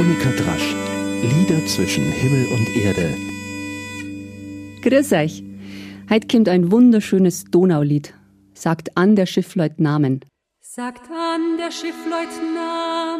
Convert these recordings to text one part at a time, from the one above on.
Monika Drasch. Lieder zwischen Himmel und Erde. Grüß euch. Heute kommt ein wunderschönes Donaulied. Sagt an der Schiffleut Namen. Sagt an der Schiffleut Namen,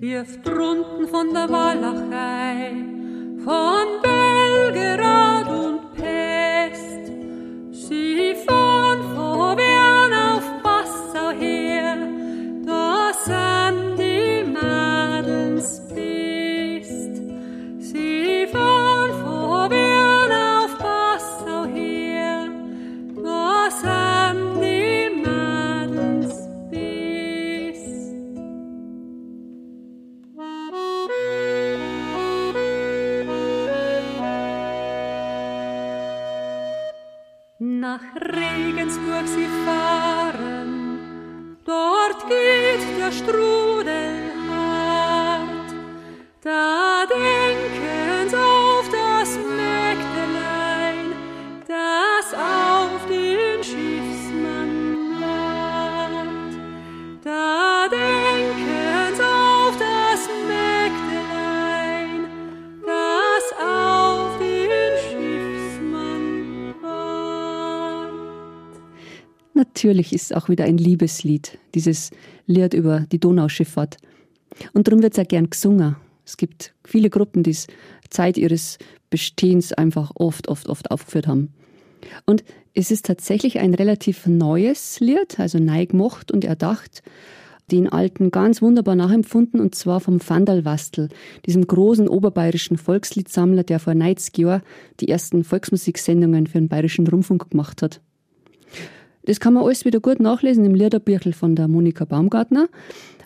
Dürft drunten von der Walachei, von Belgrad Nach Regensburg sie fahren, dort geht der Strudel hart. Da denken Natürlich ist es auch wieder ein Liebeslied, dieses Lied über die Donauschifffahrt. Und darum wird es auch gern gesungen. Es gibt viele Gruppen, die es Zeit ihres Bestehens einfach oft, oft, oft aufgeführt haben. Und es ist tatsächlich ein relativ neues Lied, also neu gemacht und erdacht, den alten ganz wunderbar nachempfunden, und zwar vom Vandalwastel, diesem großen oberbayerischen Volksliedsammler, der vor 90 Jahren die ersten Volksmusiksendungen für den bayerischen Rundfunk gemacht hat. Das kann man alles wieder gut nachlesen im Liederbüchel von der Monika Baumgartner.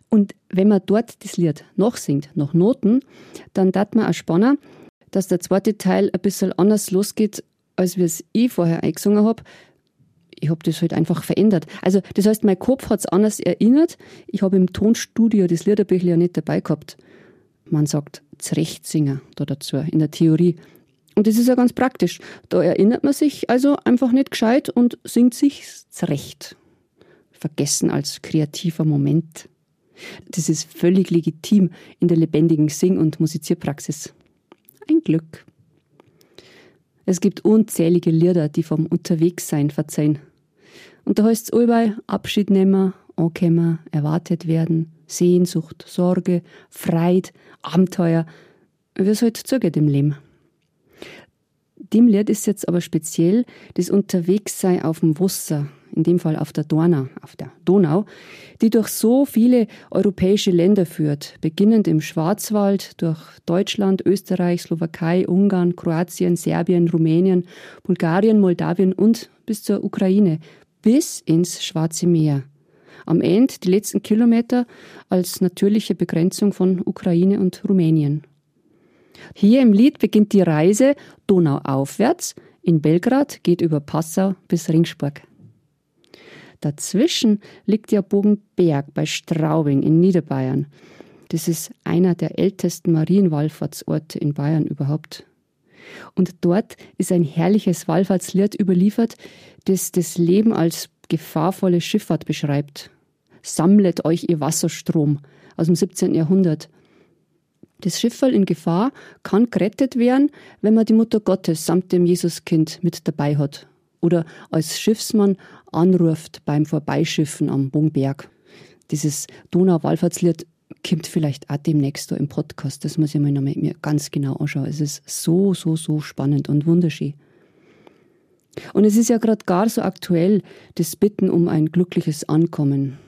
Und wenn man dort das Lied nachsingt, nach Noten, dann darf man auch spannen, dass der zweite Teil ein bisschen anders losgeht, als wir es ich vorher eingesungen habe. Ich habe das halt einfach verändert. Also, das heißt, mein Kopf hat es anders erinnert. Ich habe im Tonstudio das Liederbüchel ja nicht dabei gehabt. Man sagt Zurechtsinger da dazu, in der Theorie. Und das ist ja ganz praktisch. Da erinnert man sich also einfach nicht gescheit und singt sich zurecht. Vergessen als kreativer Moment. Das ist völlig legitim in der lebendigen Sing- und Musizierpraxis. Ein Glück. Es gibt unzählige Lieder, die vom Unterwegssein verzeihen. Und da heißt es allbei Abschied nehmen, ankommen, erwartet werden, Sehnsucht, Sorge, Freude, Abenteuer, wie es halt zugeht im Leben. Dem Lied ist jetzt aber speziell das Unterwegssein auf dem Wasser, in dem Fall auf der Donau, auf der Donau, die durch so viele europäische Länder führt, beginnend im Schwarzwald, durch Deutschland, Österreich, Slowakei, Ungarn, Kroatien, Serbien, Rumänien, Bulgarien, Moldawien und bis zur Ukraine, bis ins Schwarze Meer. Am Ende die letzten Kilometer als natürliche Begrenzung von Ukraine und Rumänien. Hier im Lied beginnt die Reise donauaufwärts. In Belgrad geht über Passau bis Ringsburg. Dazwischen liegt der Bogenberg bei Straubing in Niederbayern. Das ist einer der ältesten Marienwallfahrtsorte in Bayern überhaupt. Und dort ist ein herrliches Wallfahrtslied überliefert, das das Leben als gefahrvolle Schifffahrt beschreibt. Sammlet euch ihr Wasserstrom aus dem 17. Jahrhundert. Das Schifferl in Gefahr kann gerettet werden, wenn man die Mutter Gottes samt dem Jesuskind mit dabei hat oder als Schiffsmann anruft beim Vorbeischiffen am Bongberg. Dieses Donau-Wallfahrtslied kommt vielleicht auch demnächst da im Podcast. Das muss ich mir noch mit mir ganz genau anschauen. Es ist so, so, so spannend und wunderschön. Und es ist ja gerade gar so aktuell, das Bitten um ein glückliches Ankommen.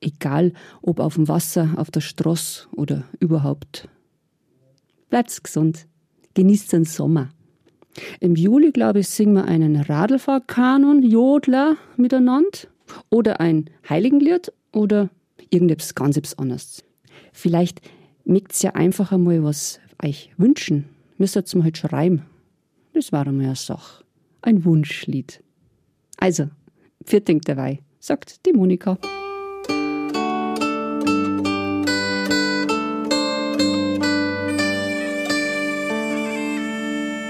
Egal, ob auf dem Wasser, auf der Straße oder überhaupt. Bleibt gesund. Genießt den Sommer. Im Juli, glaube ich, singen wir einen Radlfahrkanon, Jodler miteinander. Oder ein Heiligenlied oder irgendetwas ganz anderes. Vielleicht mögt ja einfach einmal was euch wünschen. Müsst ihr mal halt schreiben. Das war einmal eine Sache. Ein Wunschlied. Also, vierting dabei, sagt die Monika.